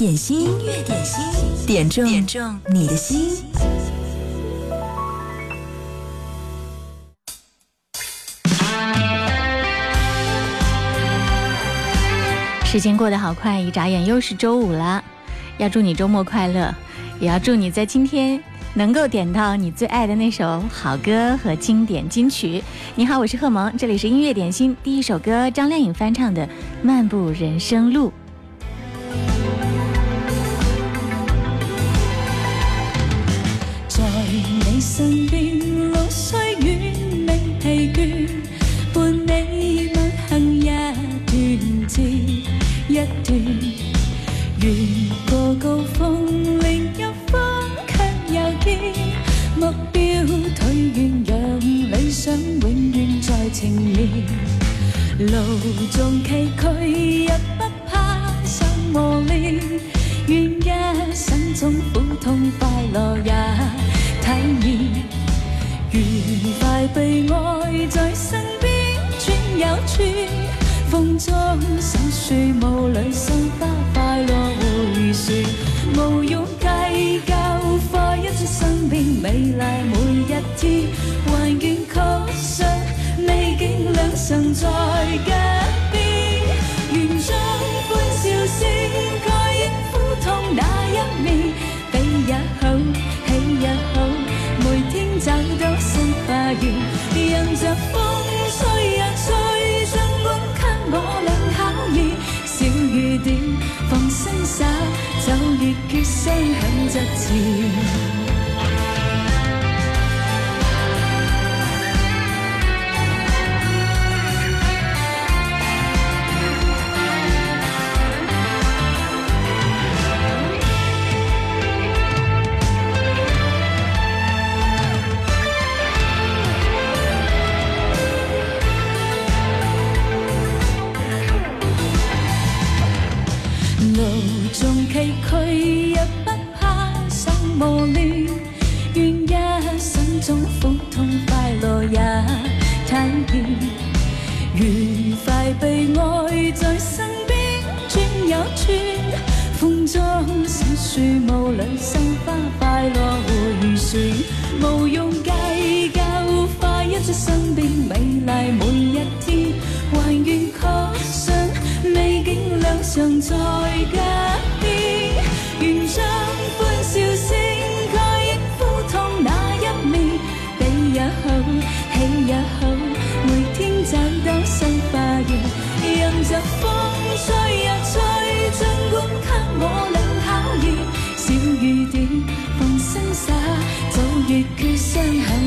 点心，音乐点心，点中点中你的心。时间过得好快，一眨眼又是周五了。要祝你周末快乐，也要祝你在今天能够点到你最爱的那首好歌和经典金曲。你好，我是贺萌，这里是音乐点心。第一首歌，张靓颖翻唱的《漫步人生路》。远在前面。路纵崎岖也不怕受磨练，愿一生中苦痛快乐也。体验愉快被爱在身边转又转，风中小树雾里心花快乐回旋，无用计较快一生命美丽每一天，还愿确信美景两常在脚边，愿将欢笑声。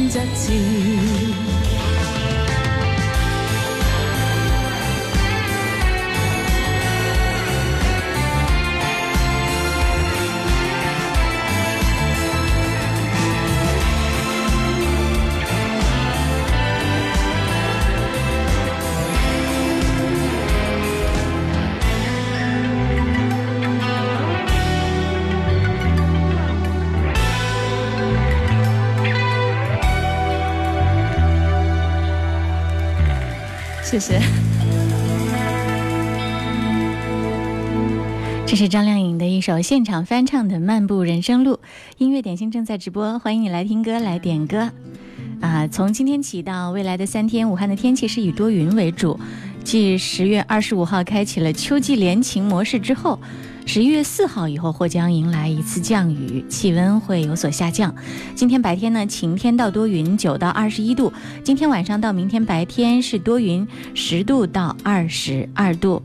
Chất 谢谢。这是张靓颖的一首现场翻唱的《漫步人生路》，音乐点心正在直播，欢迎你来听歌来点歌。啊，从今天起到未来的三天，武汉的天气是以多云为主。继十月二十五号开启了秋季连晴模式之后。十一月四号以后或将迎来一次降雨，气温会有所下降。今天白天呢，晴天到多云，九到二十一度。今天晚上到明天白天是多云，十度到二十二度。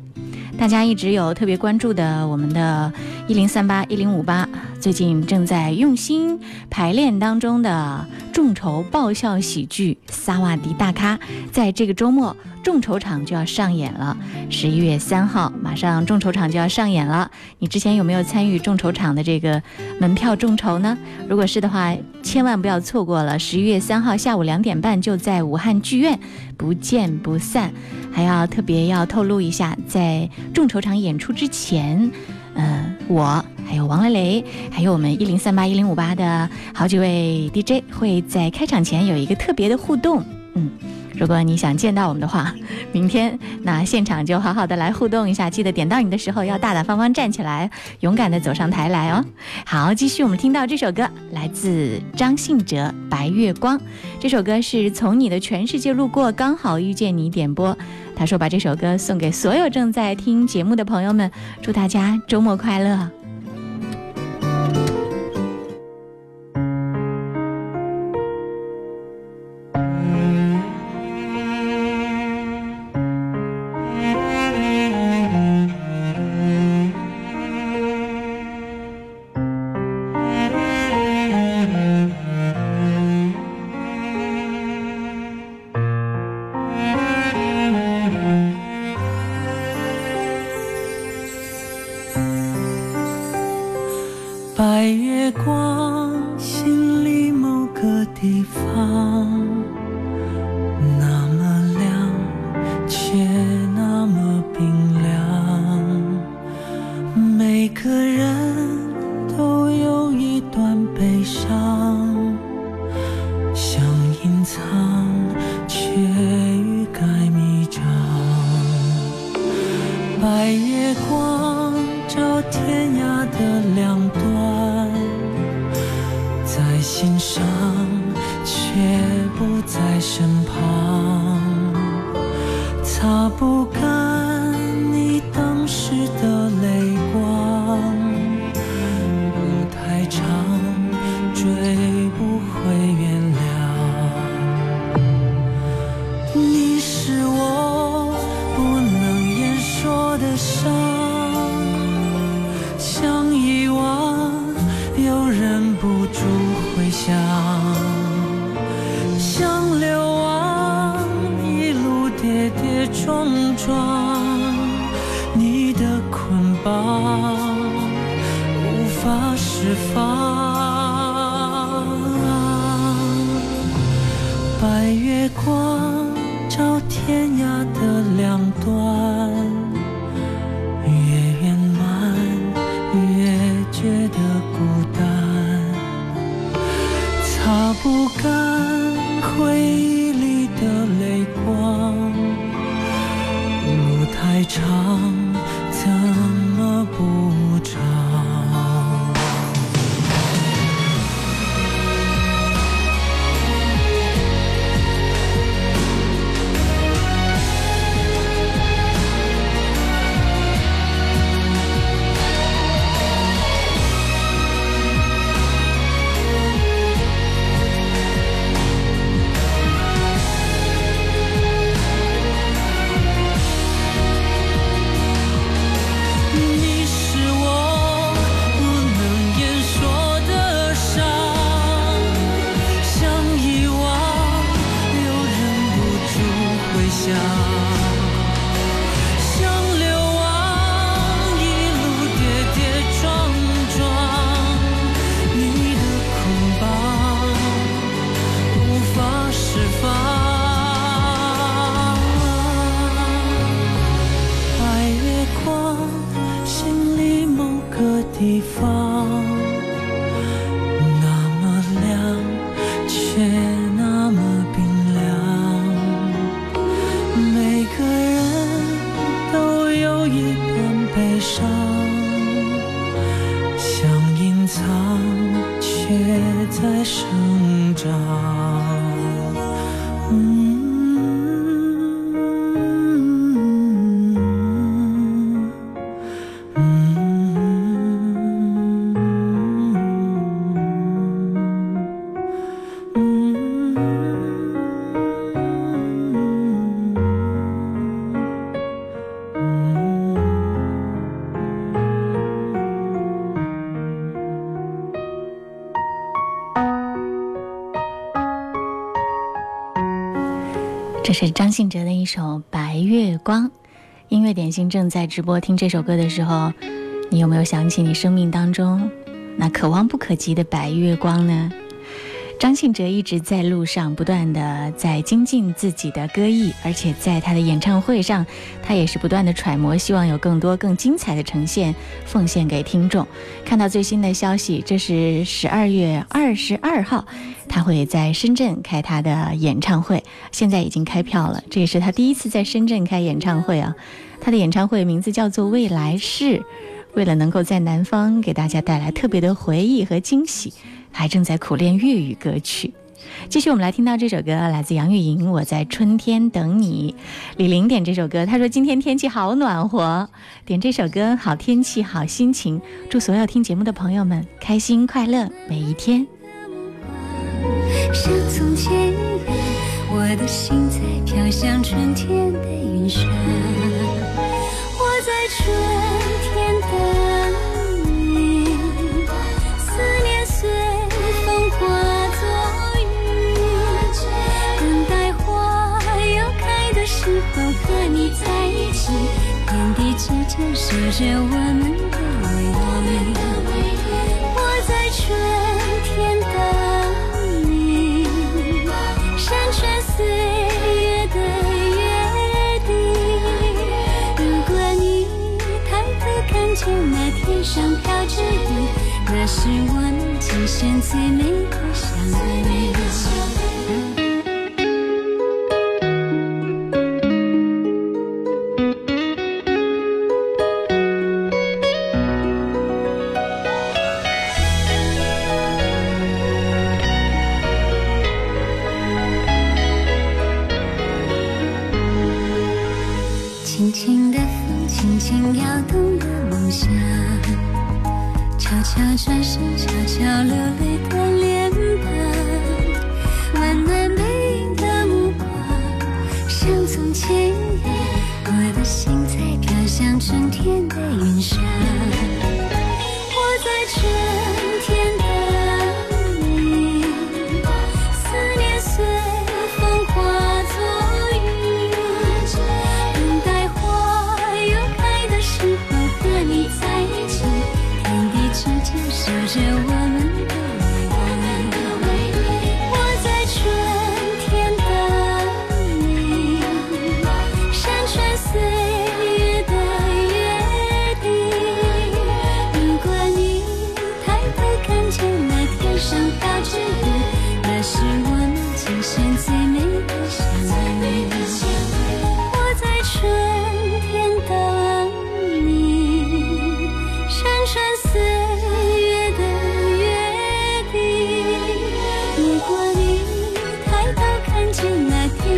大家一直有特别关注的，我们的一零三八一零五八，最近正在用心排练当中的众筹爆笑喜剧《萨瓦迪大咖》，在这个周末。众筹场就要上演了，十一月三号，马上众筹场就要上演了。你之前有没有参与众筹场的这个门票众筹呢？如果是的话，千万不要错过了。十一月三号下午两点半就在武汉剧院，不见不散。还要特别要透露一下，在众筹场演出之前，嗯，我还有王雷雷，还有我们一零三八一零五八的好几位 DJ 会在开场前有一个特别的互动，嗯。如果你想见到我们的话，明天那现场就好好的来互动一下。记得点到你的时候要大大方方站起来，勇敢的走上台来哦。好，继续我们听到这首歌，来自张信哲《白月光》。这首歌是从你的全世界路过，刚好遇见你点播。他说把这首歌送给所有正在听节目的朋友们，祝大家周末快乐。绕天涯的两端，在心上，却不在身旁，擦不这是张信哲的一首《白月光》。音乐点心正在直播，听这首歌的时候，你有没有想起你生命当中那可望不可及的白月光呢？张信哲一直在路上不断的在精进自己的歌艺，而且在他的演唱会上，他也是不断的揣摩，希望有更多更精彩的呈现奉献给听众。看到最新的消息，这是十二月二十二号，他会在深圳开他的演唱会，现在已经开票了，这也是他第一次在深圳开演唱会啊。他的演唱会名字叫做《未来式》，为了能够在南方给大家带来特别的回忆和惊喜。还正在苦练粤语歌曲，继续我们来听到这首歌，来自杨钰莹，《我在春天等你》。李玲点这首歌，她说今天天气好暖和，点这首歌，好天气，好心情，祝所有听节目的朋友们开心快乐每一天。像从前一样，我的心在飘向春天的云上，我在春和你在一起天地之间守着我们的唯一。我在春天等你，山川岁月的约定。如果你抬头看见那天上飘着雨，那是我们今生最美的相遇。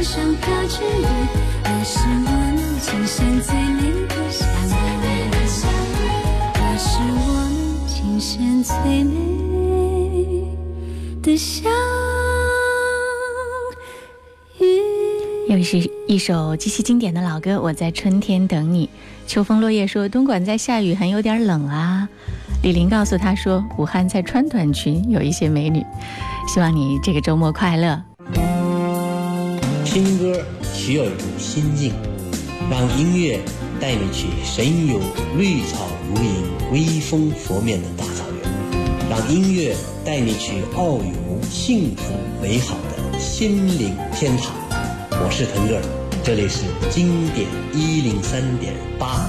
天上飘着雨，那是我能尽现最美的想又是一首极其经典的老歌，《我在春天等你》。秋风落叶说：“东莞在下雨，很有点冷啊。”李玲告诉他说：“武汉在穿短裙，有一些美女。”希望你这个周末快乐。听歌需要一种心境，让音乐带你去神游绿草如茵、微风拂面的大草原，让音乐带你去遨游幸福美好的心灵天堂。我是腾格尔，这里是经典一零三点八。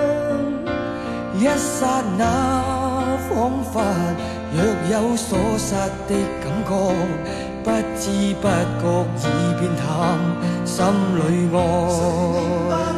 一刹那仿佛若有所失的感觉，不知不觉已变淡，心里爱。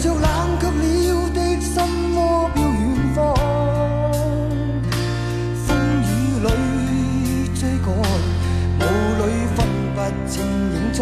着冷却了的心窝，飘远方。风雨里追赶，雾里分不清影踪。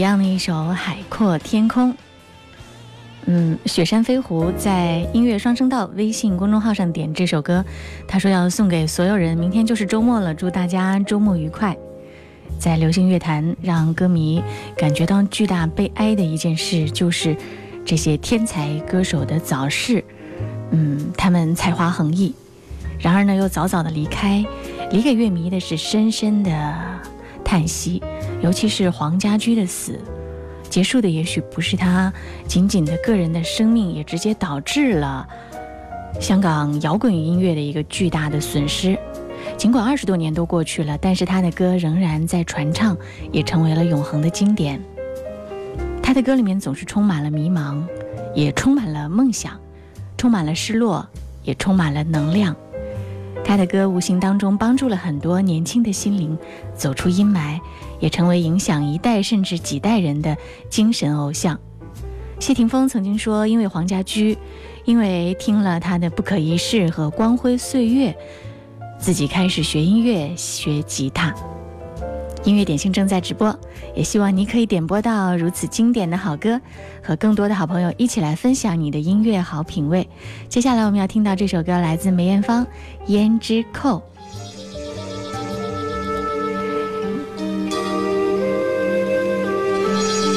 Beyond 的一首《海阔天空》。嗯，雪山飞狐在音乐双声道微信公众号上点这首歌，他说要送给所有人。明天就是周末了，祝大家周末愉快。在流行乐坛，让歌迷感觉到巨大悲哀的一件事，就是这些天才歌手的早逝。嗯，他们才华横溢，然而呢，又早早的离开，离给乐迷的是深深的叹息。尤其是黄家驹的死，结束的也许不是他仅仅的个人的生命，也直接导致了香港摇滚音乐的一个巨大的损失。尽管二十多年都过去了，但是他的歌仍然在传唱，也成为了永恒的经典。他的歌里面总是充满了迷茫，也充满了梦想，充满了失落，也充满了能量。他的歌无形当中帮助了很多年轻的心灵走出阴霾，也成为影响一代甚至几代人的精神偶像。谢霆锋曾经说：“因为黄家驹，因为听了他的《不可一世》和《光辉岁月》，自己开始学音乐、学吉他。”音乐点心正在直播，也希望你可以点播到如此经典的好歌，和更多的好朋友一起来分享你的音乐好品味。接下来我们要听到这首歌，来自梅艳芳《胭脂扣》。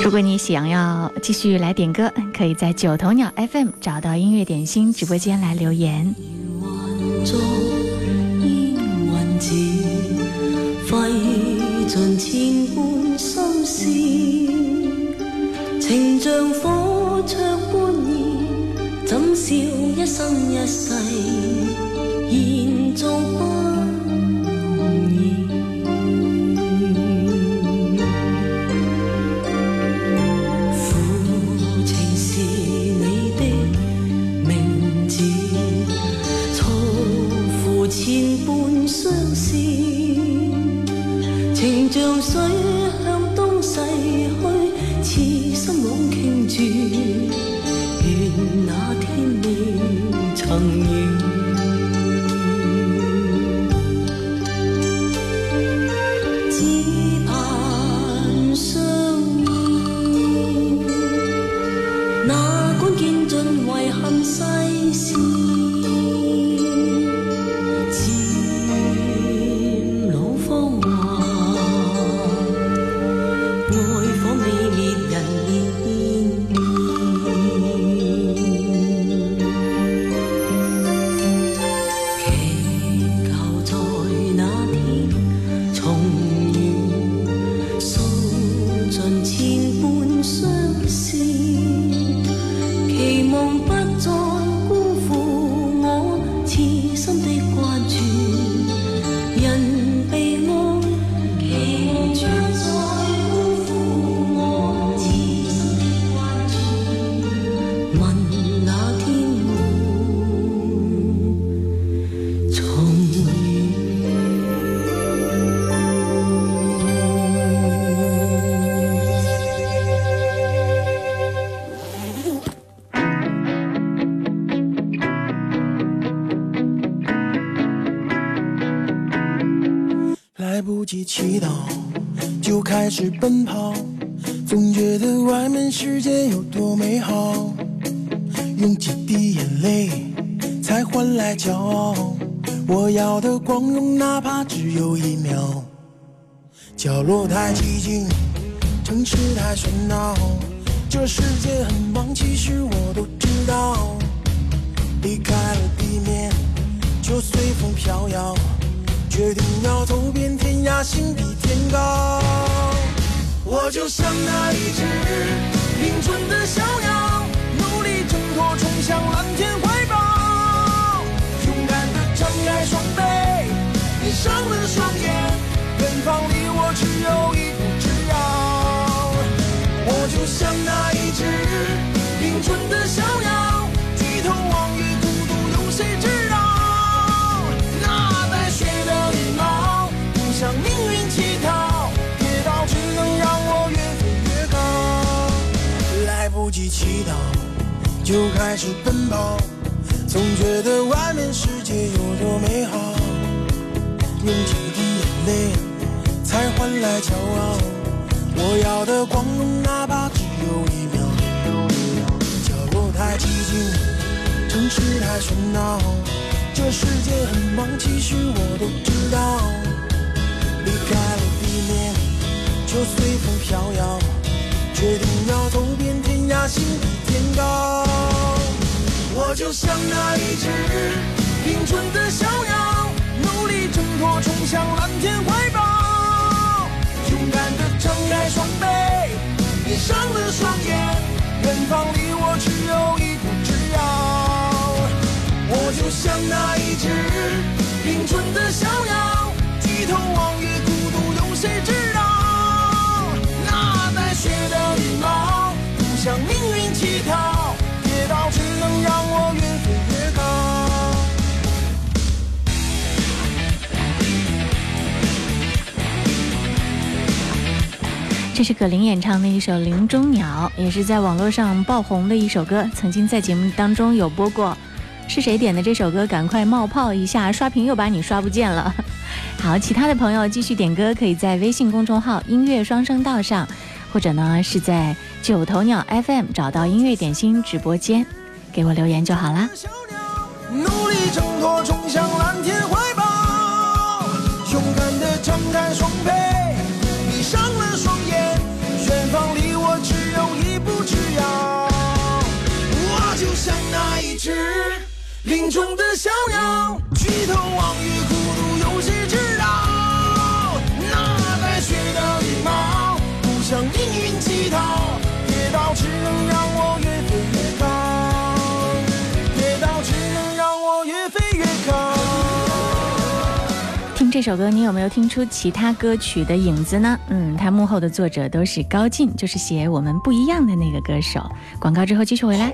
如果你想要继续来点歌，可以在九头鸟 FM 找到音乐点心直播间来留言。作烟云字，费尽千般心事，情像火灼般热，怎笑一生一世，延续不。祈祷，就开始奔跑，总觉得外面世界有多美好。用几滴眼泪才换来骄傲，我要的光荣哪怕只有一秒。角落太寂静，城市太喧闹，这世界很就像那一只迎春的小鸟，努力挣脱，冲向蓝天怀抱。勇敢地张开双臂，祈祷，就开始奔跑，总觉得外面世界有多美好。用几滴眼泪才换来骄傲，我要的光荣哪怕只有一秒。角落太寂静，城市太喧闹，这世界很忙，其实我都知道。离开了地面，就随风飘摇，决定要走遍天心比天高。我就像那一只凌春的小鸟，努力挣脱，冲向蓝天怀抱。勇敢地张开双臂，闭上了双眼，远方离我只有一步之遥。我就像那一只凌春的小鸟，低头望月，孤独有谁知这是葛林演唱的一首《林中鸟》，也是在网络上爆红的一首歌，曾经在节目当中有播过。是谁点的这首歌？赶快冒泡一下，刷屏又把你刷不见了。好，其他的朋友继续点歌，可以在微信公众号“音乐双声道”上，或者呢是在九头鸟 FM 找到音乐点心直播间，给我留言就好啦。努力挣脱，冲向只林中的小鸟，举头望月，孤独有谁知道？那带雪的羽毛，不向命运乞讨，跌倒只能让我越飞越高。跌倒只能让我越飞越高。听这首歌，你有没有听出其他歌曲的影子呢？嗯，它幕后的作者都是高进，就是写我们不一样的那个歌手。广告之后继续回来。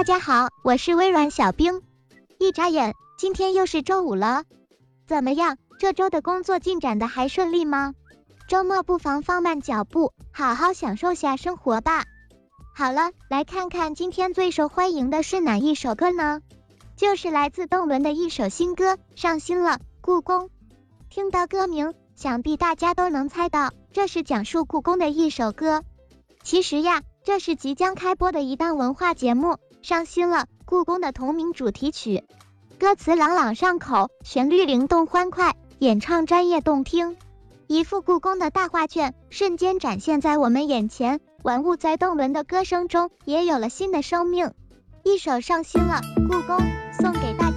大家好，我是微软小冰。一眨眼，今天又是周五了。怎么样，这周的工作进展的还顺利吗？周末不妨放慢脚步，好好享受下生活吧。好了，来看看今天最受欢迎的是哪一首歌呢？就是来自邓伦的一首新歌《上新了》。故宫，听到歌名，想必大家都能猜到，这是讲述故宫的一首歌。其实呀，这是即将开播的一档文化节目。上新了，故宫的同名主题曲，歌词朗朗上口，旋律灵动欢快，演唱专业动听，一幅故宫的大画卷瞬间展现在我们眼前，玩物在邓伦的歌声中也有了新的生命。一首《上新了》，故宫送给大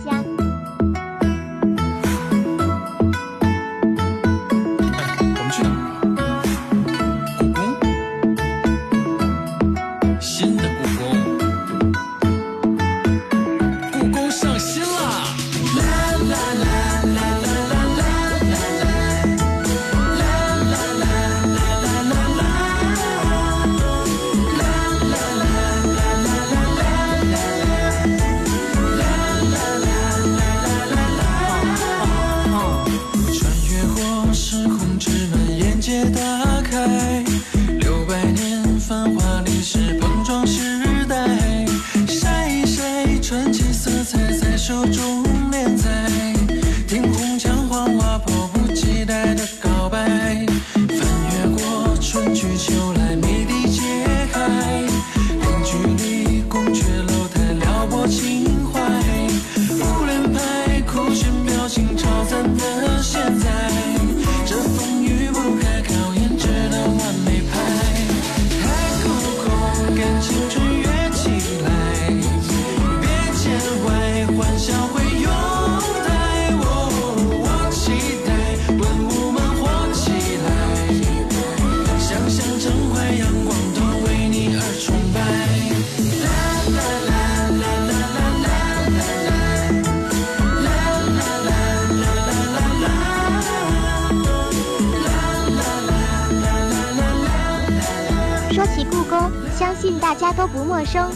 生，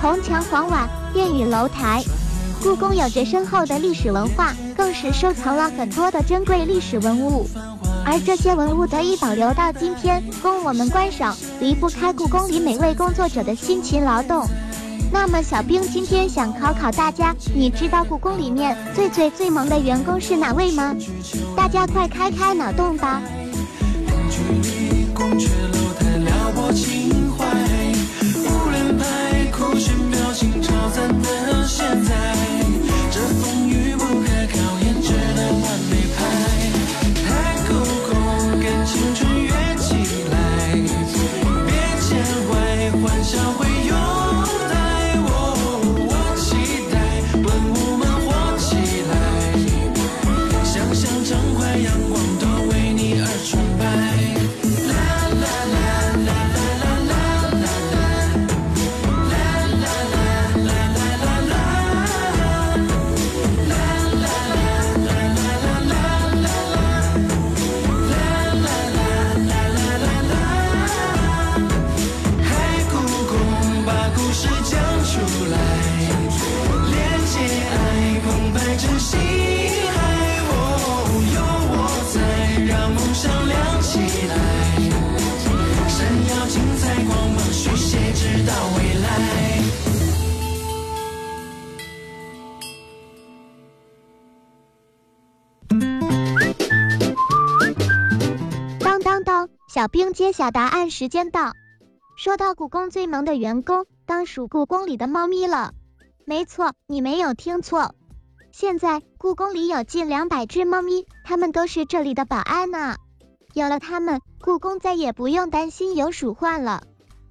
红墙黄瓦、殿宇楼台。故宫有着深厚的历史文化，更是收藏了很多的珍贵历史文物，而这些文物得以保留到今天，供我们观赏，离不开故宫里每位工作者的辛勤劳动。那么，小兵今天想考考大家，你知道故宫里面最最最萌的员工是哪位吗？大家快开开脑洞吧！能现在。冰揭晓答案时间到。说到故宫最萌的员工，当属故宫里的猫咪了。没错，你没有听错。现在故宫里有近两百只猫咪，它们都是这里的保安呢。有了它们，故宫再也不用担心有鼠患了。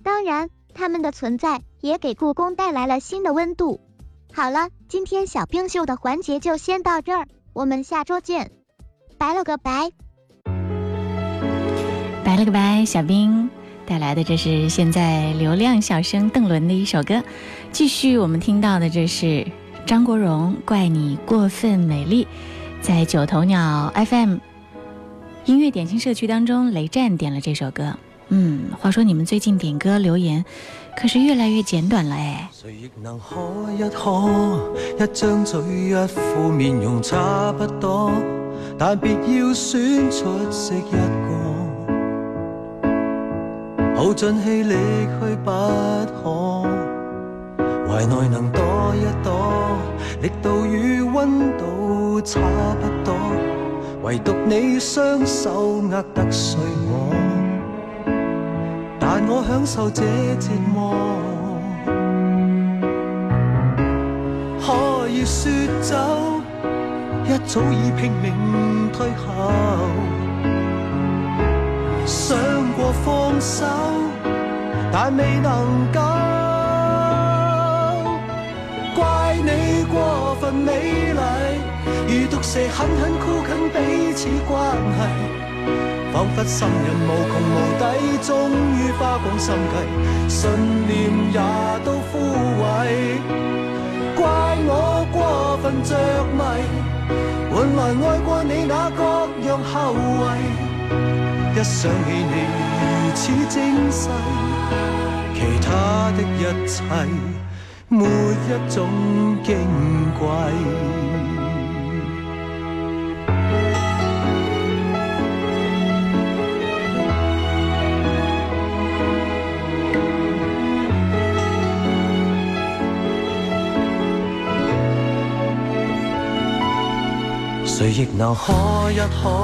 当然，它们的存在也给故宫带来了新的温度。好了，今天小冰秀的环节就先到这儿，我们下周见，拜了个拜。拜了个拜，小兵带来的这是现在流量小生邓伦的一首歌。继续，我们听到的这是张国荣《怪你过分美丽》。在九头鸟 FM 音乐点心社区当中，雷战点了这首歌。嗯，话说你们最近点歌留言可是越来越简短了哎。谁亦能可一可，一张嘴一副面容差不多，但别要选出色一个。耗尽气力去不可，怀内能躲一躲，力度与温度差不多，唯独你双手握得碎我，但我享受这折磨。可以说走，一早已拼命退后。想过放手，但未能够。怪你过分美丽，如毒蛇狠狠箍紧彼此关系，仿佛心人无穷无底，终于花光心计，信念也都枯萎。怪我过分着迷，换来爱过你那各样后遗。一想起你如此精细，其他的一切没一种矜贵。谁亦能可一可，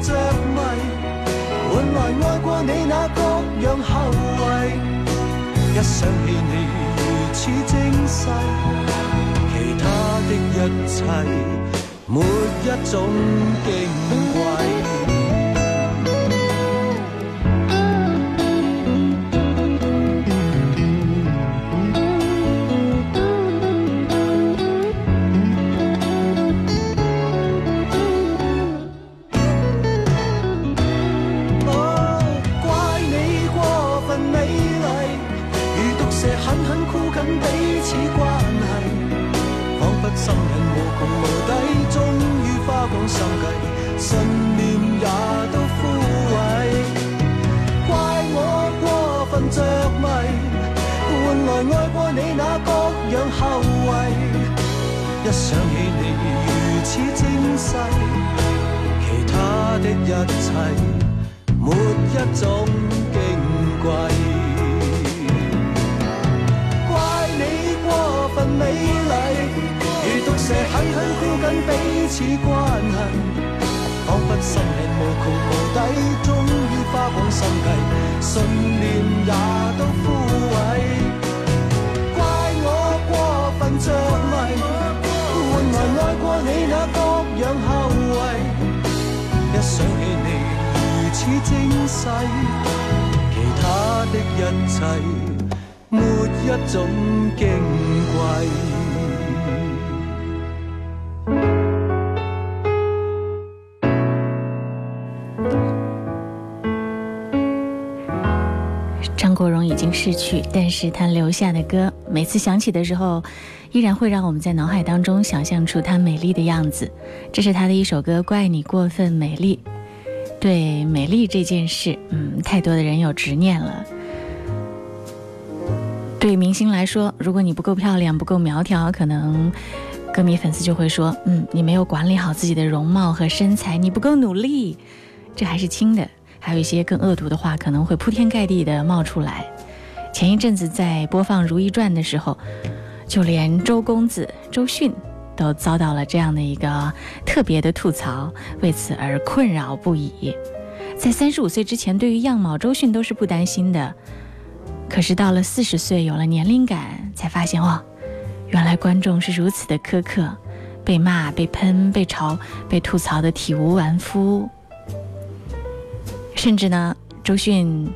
着迷，换来爱过你那各样后遗。一想起你如此精细，其他的一切没一种矜贵此关系仿佛心瘾无穷无底终于花光心计信念也都枯萎。怪我过分着迷换来爱过你那各样后遗。一想起你如此精细其他的一切没一种矜贵。紧彼此关系，仿佛心力无穷无底，终于花光心计，信念也都枯萎。怪我过分着迷，换来爱过你那各样后遗。一想起你如此精细，其他的一切没一种矜贵。已经逝去，但是他留下的歌，每次响起的时候，依然会让我们在脑海当中想象出他美丽的样子。这是他的一首歌《怪你过分美丽》。对美丽这件事，嗯，太多的人有执念了。对明星来说，如果你不够漂亮、不够苗条，可能歌迷粉丝就会说，嗯，你没有管理好自己的容貌和身材，你不够努力。这还是轻的。还有一些更恶毒的话可能会铺天盖地的冒出来。前一阵子在播放《如懿传》的时候，就连周公子周迅都遭到了这样的一个特别的吐槽，为此而困扰不已。在三十五岁之前，对于样貌，周迅都是不担心的。可是到了四十岁，有了年龄感，才发现哦，原来观众是如此的苛刻，被骂、被喷、被嘲、被吐槽的体无完肤。甚至呢，周迅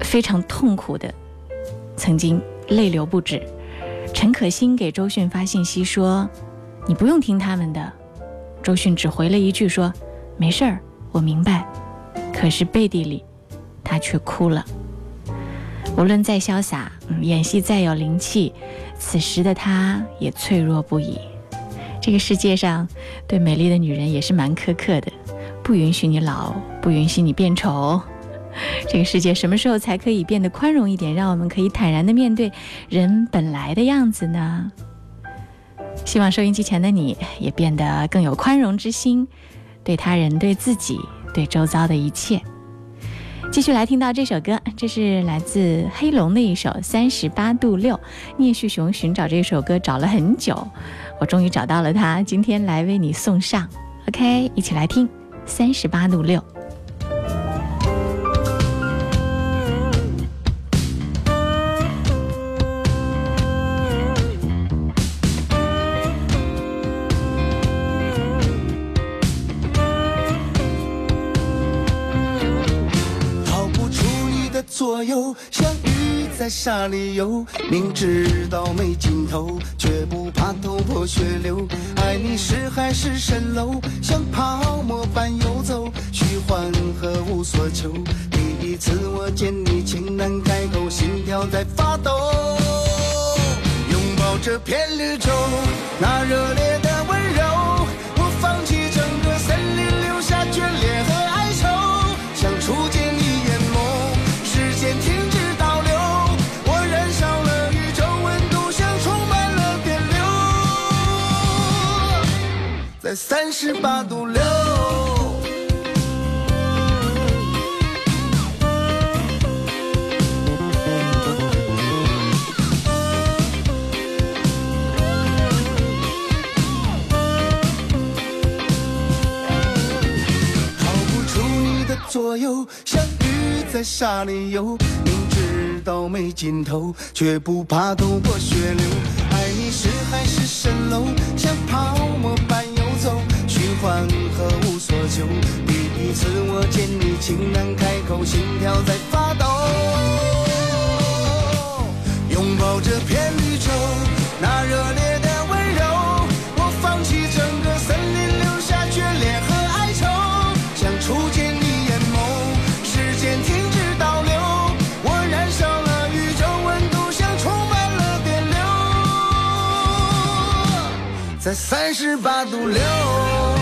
非常痛苦的，曾经泪流不止。陈可辛给周迅发信息说：“你不用听他们的。”周迅只回了一句说：“没事儿，我明白。”可是背地里，他却哭了。无论再潇洒，演戏再有灵气，此时的他也脆弱不已。这个世界上，对美丽的女人也是蛮苛刻的。不允许你老，不允许你变丑。这个世界什么时候才可以变得宽容一点，让我们可以坦然的面对人本来的样子呢？希望收音机前的你也变得更有宽容之心，对他人、对自己、对周遭的一切。继续来听到这首歌，这是来自黑龙的一首《三十八度六》。聂旭雄寻找这首歌找了很久，我终于找到了它，今天来为你送上。OK，一起来听。三十八度六。鱼在沙里游，明知道没尽头，却不怕头破血流。爱你是海市蜃楼，像泡沫般游走，虚幻和无所求。第一次我见你，情难开口，心跳在发抖。拥抱这片绿洲，那热烈的在三十八度六。逃不出你的左右，像鱼在沙里游。明知道没尽头，却不怕头破血流。爱你是海市蜃楼，像泡沫般，虚幻和无所求。第一次我见你，情难开口，心跳在发抖。拥抱这片绿洲，那热烈的温柔，我放弃整个森林，留下眷恋和哀愁，想触见你眼眸，时间停止倒流，我燃烧了宇宙温度，像充满了电流，在三十八度六。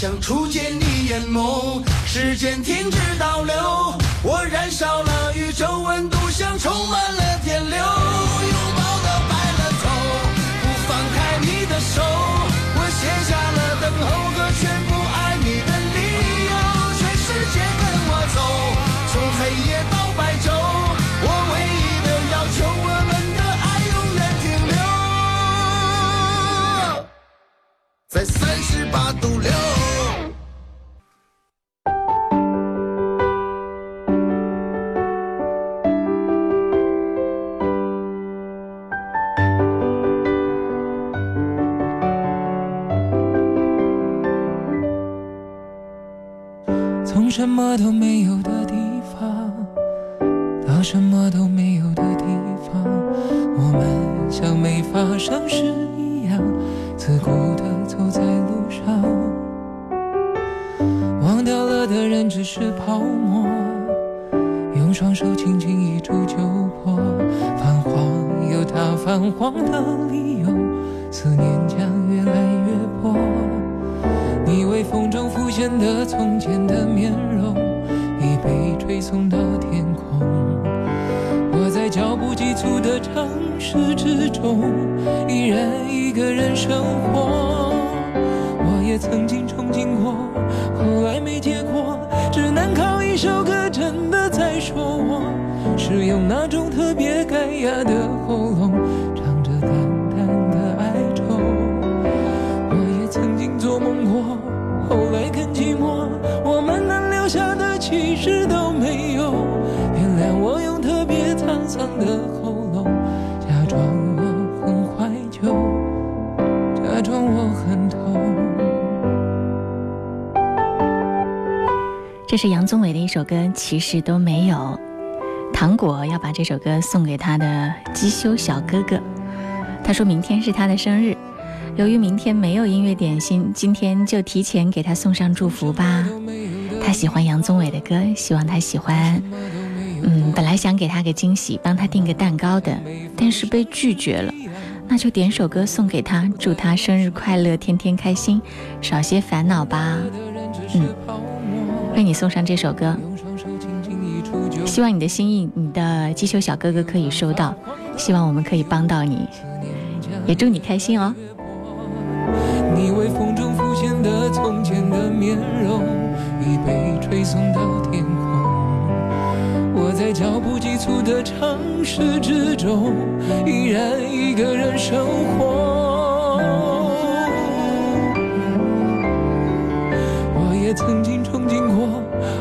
像初见你眼眸，时间停止倒流，我燃烧了宇宙，温度像充满了电流，拥抱到白了头，不放开你的手，我写下了等候和全部爱你的理由，全世界跟我走，从黑夜到白昼，我唯一的要求，我们的爱永远停留，在三十八度六。是杨宗纬的一首歌，其实都没有。糖果要把这首歌送给他的机修小哥哥，他说明天是他的生日，由于明天没有音乐点心，今天就提前给他送上祝福吧。他喜欢杨宗纬的歌，希望他喜欢。嗯，本来想给他个惊喜，帮他订个蛋糕的，但是被拒绝了。那就点首歌送给他，祝他生日快乐，天天开心，少些烦恼吧。嗯，为你送上这首歌，希望你的心意，你的机修小哥哥可以收到，希望我们可以帮到你，也祝你开心哦。你微风中浮现的从前的面容，已被吹送到天空。我在脚步急促的城市之中，依然一个人生活。我也曾经，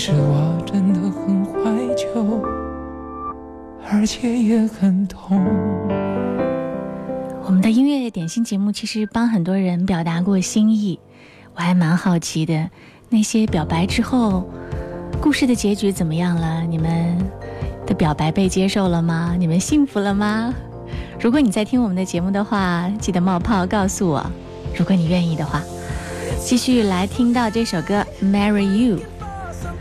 其实我真的很怀旧，而且也很痛。我们的音乐点心节目其实帮很多人表达过心意，我还蛮好奇的，那些表白之后，故事的结局怎么样了？你们的表白被接受了吗？你们幸福了吗？如果你在听我们的节目的话，记得冒泡告诉我。如果你愿意的话，继续来听到这首歌《Marry You》。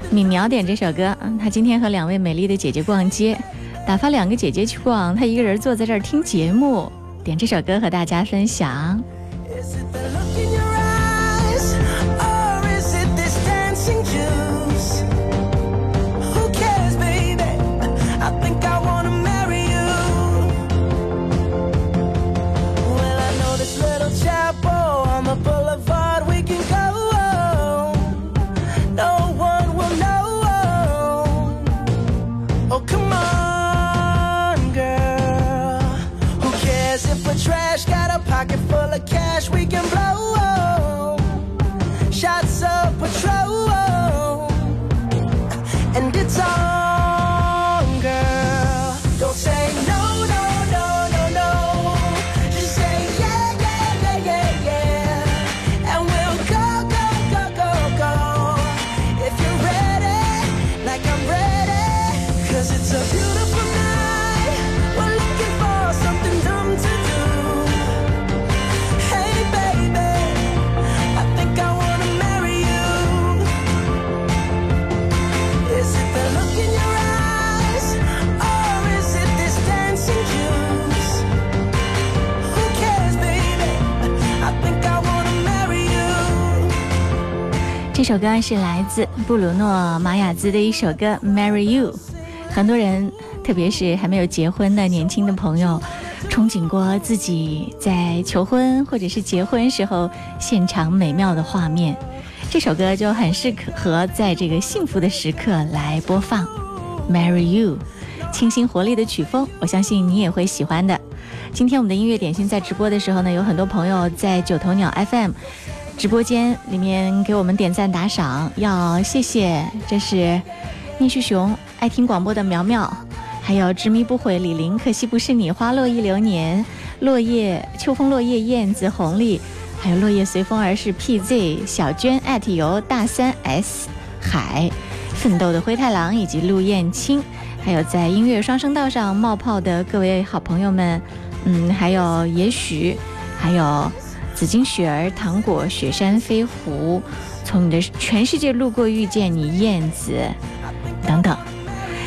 你秒点这首歌，嗯他今天和两位美丽的姐姐逛街，打发两个姐姐去逛，他一个人坐在这儿听节目，点这首歌和大家分享。Oh, come on, 首歌是来自布鲁诺·马雅兹的一首歌《Marry You》。很多人，特别是还没有结婚的年轻的朋友，憧憬过自己在求婚或者是结婚时候现场美妙的画面。这首歌就很适合在这个幸福的时刻来播放，《Marry You》，清新活力的曲风，我相信你也会喜欢的。今天我们的音乐点心在直播的时候呢，有很多朋友在九头鸟 FM 直播间里面给我们点赞打赏，要谢谢。这是聂旭雄爱听广播的苗苗，还有执迷不悔李林，可惜不是你，花落一流年，落叶秋风落叶燕子红丽。还有落叶随风而逝，PZ 小娟艾特由大三 S 海奋斗的灰太狼以及陆燕青，还有在音乐双声道上冒泡的各位好朋友们，嗯，还有也许，还有紫金雪儿、糖果、雪山飞狐，从你的全世界路过遇见你，燕子等等。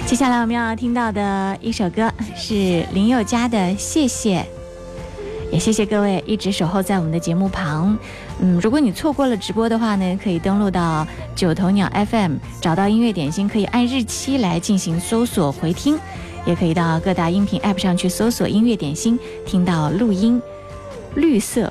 接下来我们要听到的一首歌是林宥嘉的《谢谢》。也谢谢各位一直守候在我们的节目旁。嗯，如果你错过了直播的话呢，可以登录到九头鸟 FM，找到音乐点心，可以按日期来进行搜索回听，也可以到各大音频 App 上去搜索音乐点心，听到录音，绿色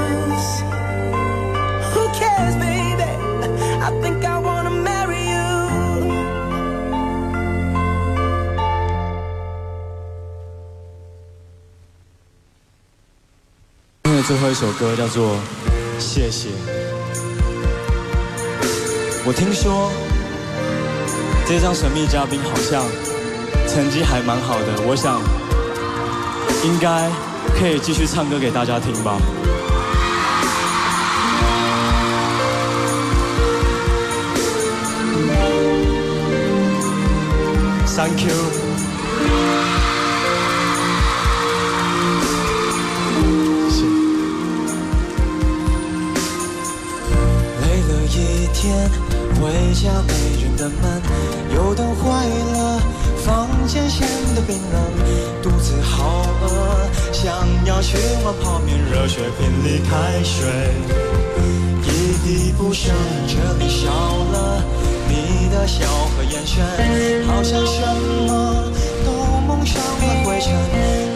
最后一首歌叫做《谢谢》。我听说这张神秘嘉宾好像成绩还蛮好的，我想应该可以继续唱歌给大家听吧。Thank you。一天，回家没人的门，油灯坏了，房间显得冰冷，肚子好饿，想要去碗泡面，热水瓶里开水，一滴不剩，这里少了你的笑和眼神，好像什么都蒙上了灰尘。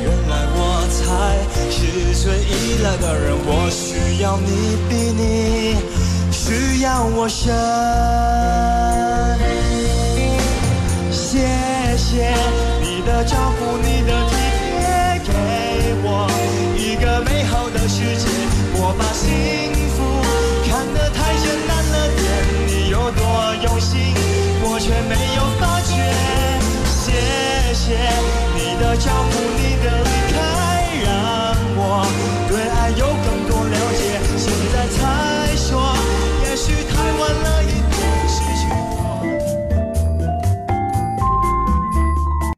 原来我才是最依赖的人，我需要你比你需要我深。谢谢你的照顾，你的体贴，给我一个美好的世界。我把幸福看得太简单了点，你有多用心，我却没有发觉。谢谢你的照顾，